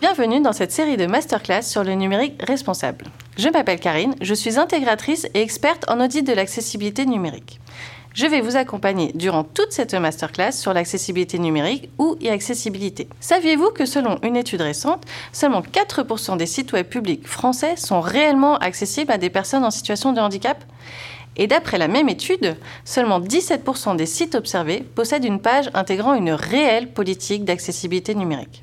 Bienvenue dans cette série de masterclass sur le numérique responsable. Je m'appelle Karine, je suis intégratrice et experte en audit de l'accessibilité numérique. Je vais vous accompagner durant toute cette masterclass sur l'accessibilité numérique ou e-accessibilité. Saviez-vous que selon une étude récente, seulement 4% des sites web publics français sont réellement accessibles à des personnes en situation de handicap? Et d'après la même étude, seulement 17% des sites observés possèdent une page intégrant une réelle politique d'accessibilité numérique.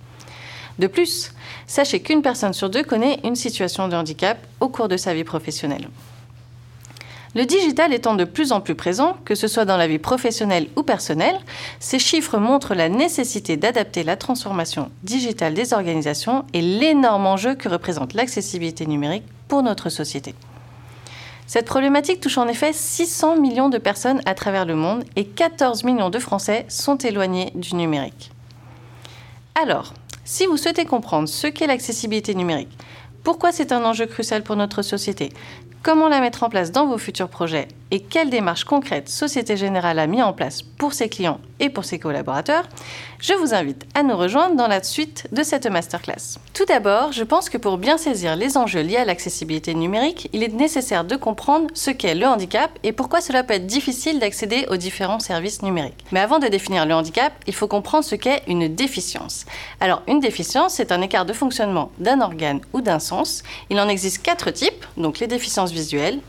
De plus, sachez qu'une personne sur deux connaît une situation de handicap au cours de sa vie professionnelle. Le digital étant de plus en plus présent, que ce soit dans la vie professionnelle ou personnelle, ces chiffres montrent la nécessité d'adapter la transformation digitale des organisations et l'énorme enjeu que représente l'accessibilité numérique pour notre société. Cette problématique touche en effet 600 millions de personnes à travers le monde et 14 millions de Français sont éloignés du numérique. Alors, si vous souhaitez comprendre ce qu'est l'accessibilité numérique, pourquoi c'est un enjeu crucial pour notre société, comment la mettre en place dans vos futurs projets et quelles démarches concrètes Société Générale a mis en place pour ses clients et pour ses collaborateurs, je vous invite à nous rejoindre dans la suite de cette masterclass. Tout d'abord, je pense que pour bien saisir les enjeux liés à l'accessibilité numérique, il est nécessaire de comprendre ce qu'est le handicap et pourquoi cela peut être difficile d'accéder aux différents services numériques. Mais avant de définir le handicap, il faut comprendre ce qu'est une déficience. Alors, une déficience, c'est un écart de fonctionnement d'un organe ou d'un sens. Il en existe quatre types, donc les déficiences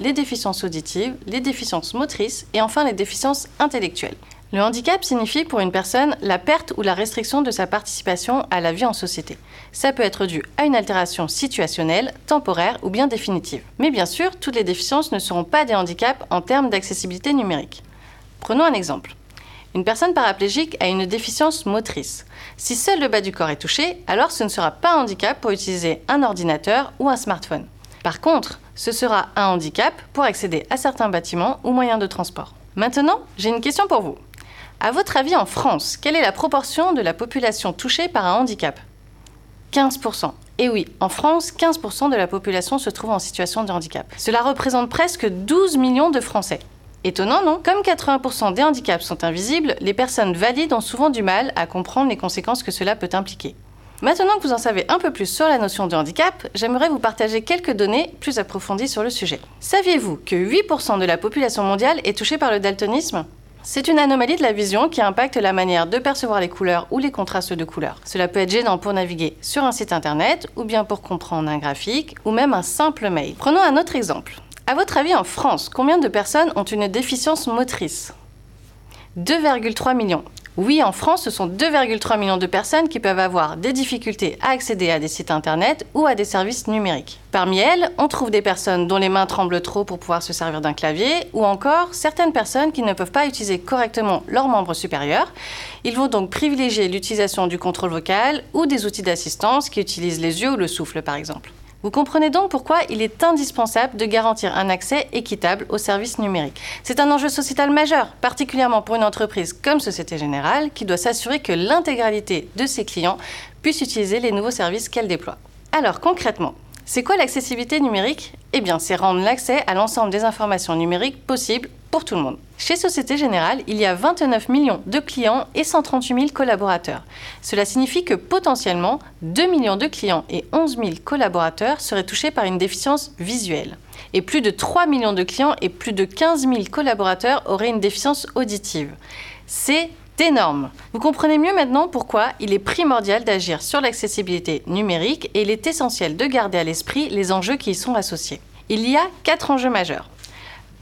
les déficiences auditives, les déficiences motrices et enfin les déficiences intellectuelles. Le handicap signifie pour une personne la perte ou la restriction de sa participation à la vie en société. Ça peut être dû à une altération situationnelle, temporaire ou bien définitive. Mais bien sûr, toutes les déficiences ne seront pas des handicaps en termes d'accessibilité numérique. Prenons un exemple. Une personne paraplégique a une déficience motrice. Si seul le bas du corps est touché, alors ce ne sera pas un handicap pour utiliser un ordinateur ou un smartphone. Par contre, ce sera un handicap pour accéder à certains bâtiments ou moyens de transport. Maintenant, j'ai une question pour vous. À votre avis, en France, quelle est la proportion de la population touchée par un handicap? 15%. Et oui, en France, 15% de la population se trouve en situation de handicap. Cela représente presque 12 millions de Français. Étonnant, non? Comme 80% des handicaps sont invisibles, les personnes valides ont souvent du mal à comprendre les conséquences que cela peut impliquer. Maintenant que vous en savez un peu plus sur la notion de handicap, j'aimerais vous partager quelques données plus approfondies sur le sujet. Saviez-vous que 8% de la population mondiale est touchée par le daltonisme? C'est une anomalie de la vision qui impacte la manière de percevoir les couleurs ou les contrastes de couleurs. Cela peut être gênant pour naviguer sur un site internet ou bien pour comprendre un graphique ou même un simple mail. Prenons un autre exemple. À votre avis, en France, combien de personnes ont une déficience motrice? 2,3 millions. Oui, en France, ce sont 2,3 millions de personnes qui peuvent avoir des difficultés à accéder à des sites internet ou à des services numériques. Parmi elles, on trouve des personnes dont les mains tremblent trop pour pouvoir se servir d'un clavier ou encore certaines personnes qui ne peuvent pas utiliser correctement leurs membres supérieurs. Ils vont donc privilégier l'utilisation du contrôle vocal ou des outils d'assistance qui utilisent les yeux ou le souffle par exemple. Vous comprenez donc pourquoi il est indispensable de garantir un accès équitable aux services numériques. C'est un enjeu sociétal majeur, particulièrement pour une entreprise comme Société Générale, qui doit s'assurer que l'intégralité de ses clients puissent utiliser les nouveaux services qu'elle déploie. Alors concrètement, c'est quoi l'accessibilité numérique? Eh bien, c'est rendre l'accès à l'ensemble des informations numériques possible pour tout le monde. Chez Société Générale, il y a 29 millions de clients et 138 000 collaborateurs. Cela signifie que potentiellement 2 millions de clients et 11 000 collaborateurs seraient touchés par une déficience visuelle. Et plus de 3 millions de clients et plus de 15 000 collaborateurs auraient une déficience auditive. C'est énorme. Vous comprenez mieux maintenant pourquoi il est primordial d'agir sur l'accessibilité numérique et il est essentiel de garder à l'esprit les enjeux qui y sont associés. Il y a quatre enjeux majeurs.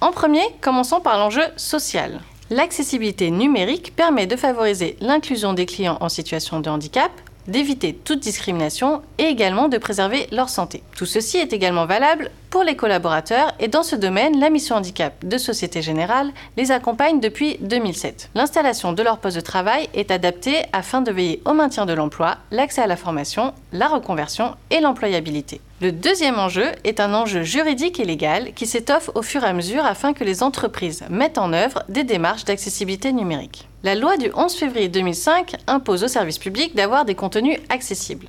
En premier, commençons par l'enjeu social. L'accessibilité numérique permet de favoriser l'inclusion des clients en situation de handicap, d'éviter toute discrimination et également de préserver leur santé. Tout ceci est également valable pour les collaborateurs et dans ce domaine, la mission handicap de Société Générale les accompagne depuis 2007. L'installation de leur poste de travail est adaptée afin de veiller au maintien de l'emploi, l'accès à la formation, la reconversion et l'employabilité. Le deuxième enjeu est un enjeu juridique et légal qui s'étoffe au fur et à mesure afin que les entreprises mettent en œuvre des démarches d'accessibilité numérique. La loi du 11 février 2005 impose aux services publics d'avoir des contenus accessibles.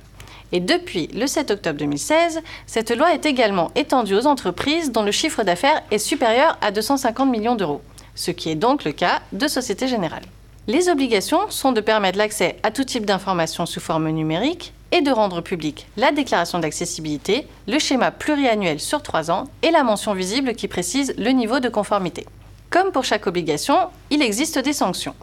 Et depuis le 7 octobre 2016, cette loi est également étendue aux entreprises dont le chiffre d'affaires est supérieur à 250 millions d'euros. ce qui est donc le cas de Société Générale. Les obligations sont de permettre l'accès à tout type d'informations sous forme numérique et de rendre public la déclaration d'accessibilité, le schéma pluriannuel sur trois ans et la mention visible qui précise le niveau de conformité. Comme pour chaque obligation, il existe des sanctions.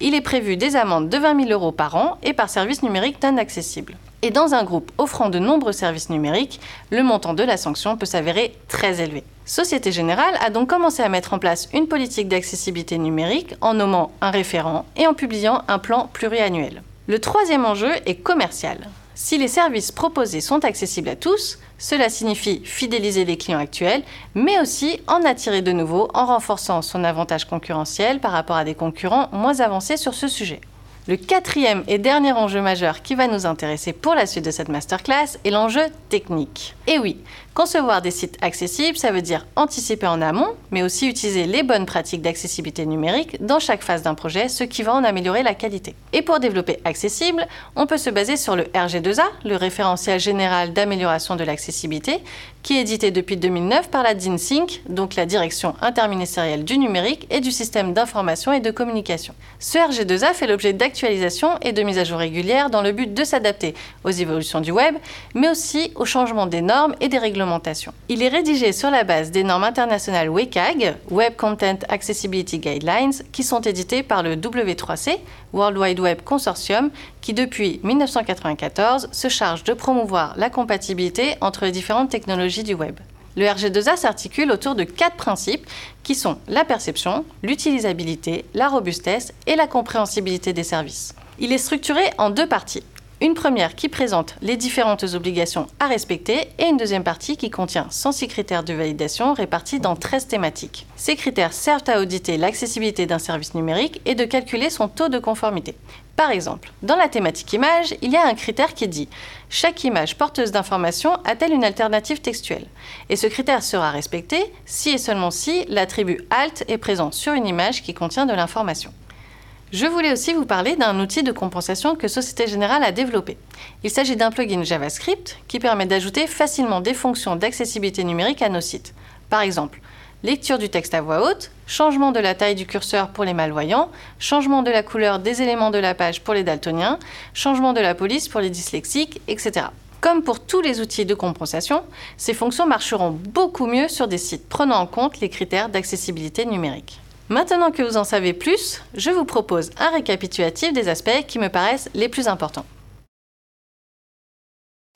Il est prévu des amendes de 20 000 euros par an et par service numérique non accessible. Et dans un groupe offrant de nombreux services numériques, le montant de la sanction peut s'avérer très élevé. Société Générale a donc commencé à mettre en place une politique d'accessibilité numérique en nommant un référent et en publiant un plan pluriannuel. Le troisième enjeu est commercial. Si les services proposés sont accessibles à tous, cela signifie fidéliser les clients actuels, mais aussi en attirer de nouveaux en renforçant son avantage concurrentiel par rapport à des concurrents moins avancés sur ce sujet. Le quatrième et dernier enjeu majeur qui va nous intéresser pour la suite de cette masterclass est l'enjeu technique. Et oui, concevoir des sites accessibles, ça veut dire anticiper en amont, mais aussi utiliser les bonnes pratiques d'accessibilité numérique dans chaque phase d'un projet, ce qui va en améliorer la qualité. Et pour développer accessible, on peut se baser sur le RG2A, le référentiel général d'amélioration de l'accessibilité, qui est édité depuis 2009 par la DINSYNC, donc la Direction interministérielle du numérique et du système d'information et de communication. Ce RG2A fait l'objet et de mises à jour régulières dans le but de s'adapter aux évolutions du web, mais aussi au changement des normes et des réglementations. Il est rédigé sur la base des normes internationales WCAG, Web Content Accessibility Guidelines, qui sont éditées par le W3C, World Wide Web Consortium, qui depuis 1994 se charge de promouvoir la compatibilité entre les différentes technologies du web. Le RG2A s'articule autour de quatre principes qui sont la perception, l'utilisabilité, la robustesse et la compréhensibilité des services. Il est structuré en deux parties. Une première qui présente les différentes obligations à respecter et une deuxième partie qui contient 106 critères de validation répartis dans 13 thématiques. Ces critères servent à auditer l'accessibilité d'un service numérique et de calculer son taux de conformité. Par exemple, dans la thématique image, il y a un critère qui dit chaque image porteuse d'information a-t-elle une alternative textuelle? Et ce critère sera respecté si et seulement si l'attribut alt est présent sur une image qui contient de l'information. Je voulais aussi vous parler d'un outil de compensation que Société Générale a développé. Il s'agit d'un plugin JavaScript qui permet d'ajouter facilement des fonctions d'accessibilité numérique à nos sites. Par exemple, lecture du texte à voix haute, changement de la taille du curseur pour les malvoyants, changement de la couleur des éléments de la page pour les daltoniens, changement de la police pour les dyslexiques, etc. Comme pour tous les outils de compensation, ces fonctions marcheront beaucoup mieux sur des sites prenant en compte les critères d'accessibilité numérique. Maintenant que vous en savez plus, je vous propose un récapitulatif des aspects qui me paraissent les plus importants.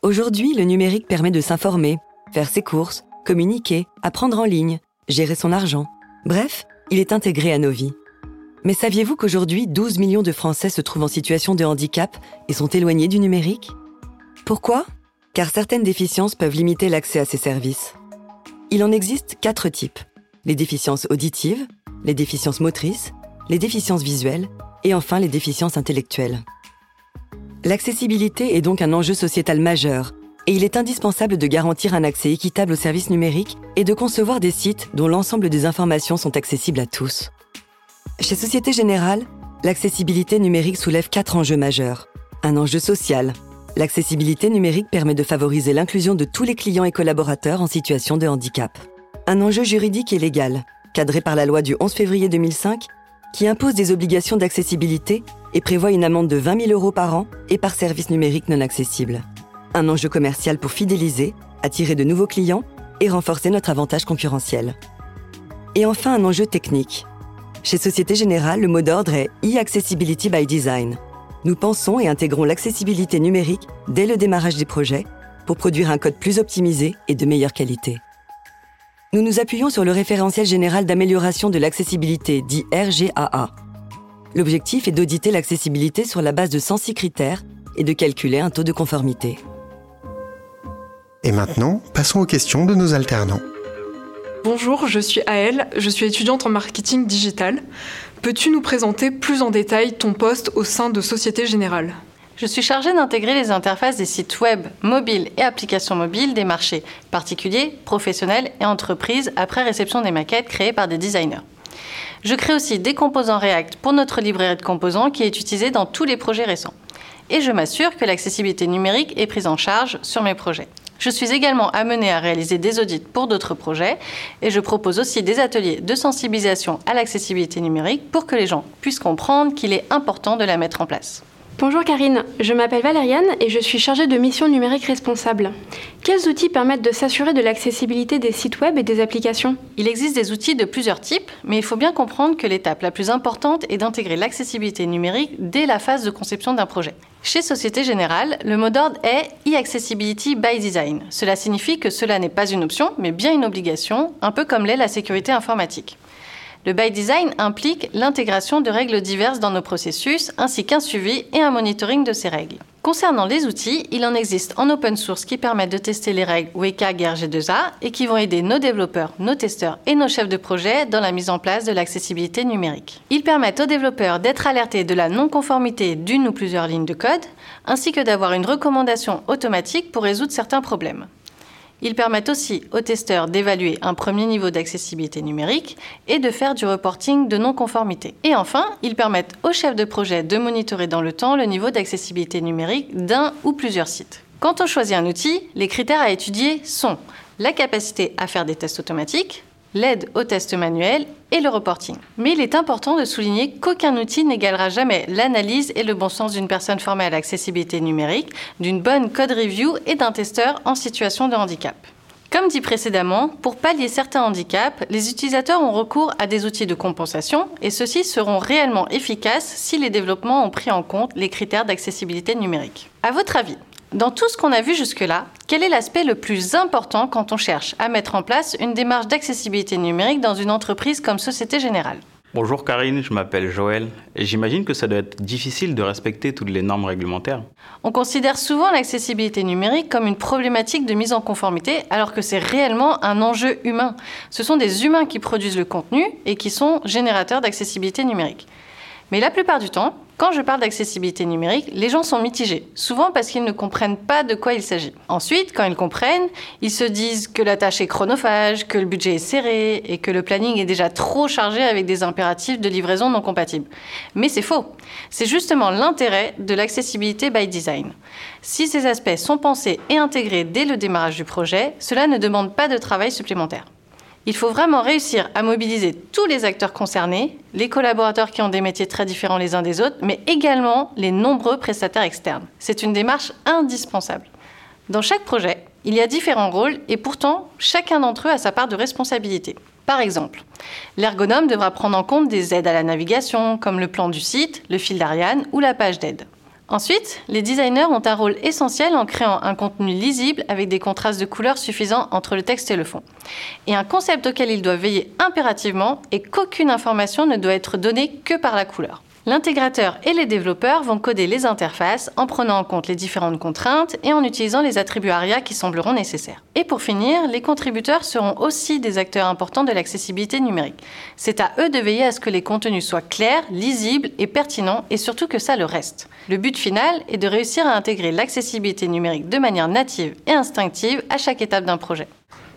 Aujourd'hui, le numérique permet de s'informer, faire ses courses, communiquer, apprendre en ligne, gérer son argent. Bref, il est intégré à nos vies. Mais saviez-vous qu'aujourd'hui, 12 millions de Français se trouvent en situation de handicap et sont éloignés du numérique? Pourquoi? Car certaines déficiences peuvent limiter l'accès à ces services. Il en existe quatre types. Les déficiences auditives, les déficiences motrices, les déficiences visuelles et enfin les déficiences intellectuelles. L'accessibilité est donc un enjeu sociétal majeur et il est indispensable de garantir un accès équitable aux services numériques et de concevoir des sites dont l'ensemble des informations sont accessibles à tous. Chez Société Générale, l'accessibilité numérique soulève quatre enjeux majeurs. Un enjeu social. L'accessibilité numérique permet de favoriser l'inclusion de tous les clients et collaborateurs en situation de handicap. Un enjeu juridique et légal cadré par la loi du 11 février 2005, qui impose des obligations d'accessibilité et prévoit une amende de 20 000 euros par an et par service numérique non accessible. Un enjeu commercial pour fidéliser, attirer de nouveaux clients et renforcer notre avantage concurrentiel. Et enfin un enjeu technique. Chez Société Générale, le mot d'ordre est e-accessibility by design. Nous pensons et intégrons l'accessibilité numérique dès le démarrage des projets pour produire un code plus optimisé et de meilleure qualité nous nous appuyons sur le référentiel général d'amélioration de l'accessibilité, dit RGAA. L'objectif est d'auditer l'accessibilité sur la base de 106 critères et de calculer un taux de conformité. Et maintenant, passons aux questions de nos alternants. Bonjour, je suis Aëlle, je suis étudiante en marketing digital. Peux-tu nous présenter plus en détail ton poste au sein de Société Générale? Je suis chargée d'intégrer les interfaces des sites web, mobiles et applications mobiles des marchés particuliers, professionnels et entreprises après réception des maquettes créées par des designers. Je crée aussi des composants React pour notre librairie de composants qui est utilisée dans tous les projets récents. Et je m'assure que l'accessibilité numérique est prise en charge sur mes projets. Je suis également amenée à réaliser des audits pour d'autres projets et je propose aussi des ateliers de sensibilisation à l'accessibilité numérique pour que les gens puissent comprendre qu'il est important de la mettre en place. Bonjour Karine, je m'appelle Valériane et je suis chargée de mission numérique responsable. Quels outils permettent de s'assurer de l'accessibilité des sites web et des applications? Il existe des outils de plusieurs types, mais il faut bien comprendre que l'étape la plus importante est d'intégrer l'accessibilité numérique dès la phase de conception d'un projet. Chez Société Générale, le mot d'ordre est e-accessibility by design. Cela signifie que cela n'est pas une option, mais bien une obligation, un peu comme l'est la sécurité informatique. Le by design implique l'intégration de règles diverses dans nos processus, ainsi qu'un suivi et un monitoring de ces règles. Concernant les outils, il en existe en open source qui permettent de tester les règles WCAG RG2A et qui vont aider nos développeurs, nos testeurs et nos chefs de projet dans la mise en place de l'accessibilité numérique. Ils permettent aux développeurs d'être alertés de la non-conformité d'une ou plusieurs lignes de code, ainsi que d'avoir une recommandation automatique pour résoudre certains problèmes. Ils permettent aussi aux testeurs d'évaluer un premier niveau d'accessibilité numérique et de faire du reporting de non-conformité. Et enfin, ils permettent aux chefs de projet de monitorer dans le temps le niveau d'accessibilité numérique d'un ou plusieurs sites. Quand on choisit un outil, les critères à étudier sont la capacité à faire des tests automatiques, l'aide aux tests manuels et le reporting. Mais il est important de souligner qu'aucun outil n'égalera jamais l'analyse et le bon sens d'une personne formée à l'accessibilité numérique, d'une bonne code review et d'un testeur en situation de handicap. Comme dit précédemment, pour pallier certains handicaps, les utilisateurs ont recours à des outils de compensation et ceux-ci seront réellement efficaces si les développements ont pris en compte les critères d'accessibilité numérique. À votre avis, dans tout ce qu'on a vu jusque-là, quel est l'aspect le plus important quand on cherche à mettre en place une démarche d'accessibilité numérique dans une entreprise comme Société Générale? Bonjour Karine, je m'appelle Joël et j'imagine que ça doit être difficile de respecter toutes les normes réglementaires. On considère souvent l'accessibilité numérique comme une problématique de mise en conformité alors que c'est réellement un enjeu humain. Ce sont des humains qui produisent le contenu et qui sont générateurs d'accessibilité numérique. Mais la plupart du temps, quand je parle d'accessibilité numérique, les gens sont mitigés, souvent parce qu'ils ne comprennent pas de quoi il s'agit. Ensuite, quand ils comprennent, ils se disent que la tâche est chronophage, que le budget est serré et que le planning est déjà trop chargé avec des impératifs de livraison non compatibles. Mais c'est faux. C'est justement l'intérêt de l'accessibilité by design. Si ces aspects sont pensés et intégrés dès le démarrage du projet, cela ne demande pas de travail supplémentaire. Il faut vraiment réussir à mobiliser tous les acteurs concernés, les collaborateurs qui ont des métiers très différents les uns des autres, mais également les nombreux prestataires externes. C'est une démarche indispensable. Dans chaque projet, il y a différents rôles et pourtant, chacun d'entre eux a sa part de responsabilité. Par exemple, l'ergonome devra prendre en compte des aides à la navigation, comme le plan du site, le fil d'Ariane ou la page d'aide. Ensuite, les designers ont un rôle essentiel en créant un contenu lisible avec des contrastes de couleurs suffisants entre le texte et le fond. Et un concept auquel ils doivent veiller impérativement est qu'aucune information ne doit être donnée que par la couleur. L'intégrateur et les développeurs vont coder les interfaces en prenant en compte les différentes contraintes et en utilisant les attributs ARIA qui sembleront nécessaires. Et pour finir, les contributeurs seront aussi des acteurs importants de l'accessibilité numérique. C'est à eux de veiller à ce que les contenus soient clairs, lisibles et pertinents et surtout que ça le reste. Le but final est de réussir à intégrer l'accessibilité numérique de manière native et instinctive à chaque étape d'un projet.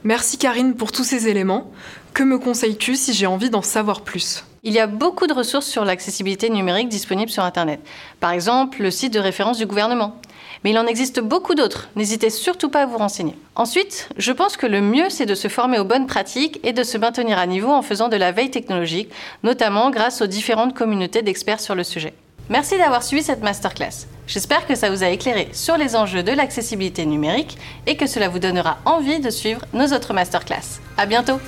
Merci Karine pour tous ces éléments. Que me conseilles-tu si j'ai envie d'en savoir plus? Il y a beaucoup de ressources sur l'accessibilité numérique disponibles sur Internet. Par exemple, le site de référence du gouvernement. Mais il en existe beaucoup d'autres. N'hésitez surtout pas à vous renseigner. Ensuite, je pense que le mieux, c'est de se former aux bonnes pratiques et de se maintenir à niveau en faisant de la veille technologique, notamment grâce aux différentes communautés d'experts sur le sujet. Merci d'avoir suivi cette masterclass. J'espère que ça vous a éclairé sur les enjeux de l'accessibilité numérique et que cela vous donnera envie de suivre nos autres masterclass. À bientôt!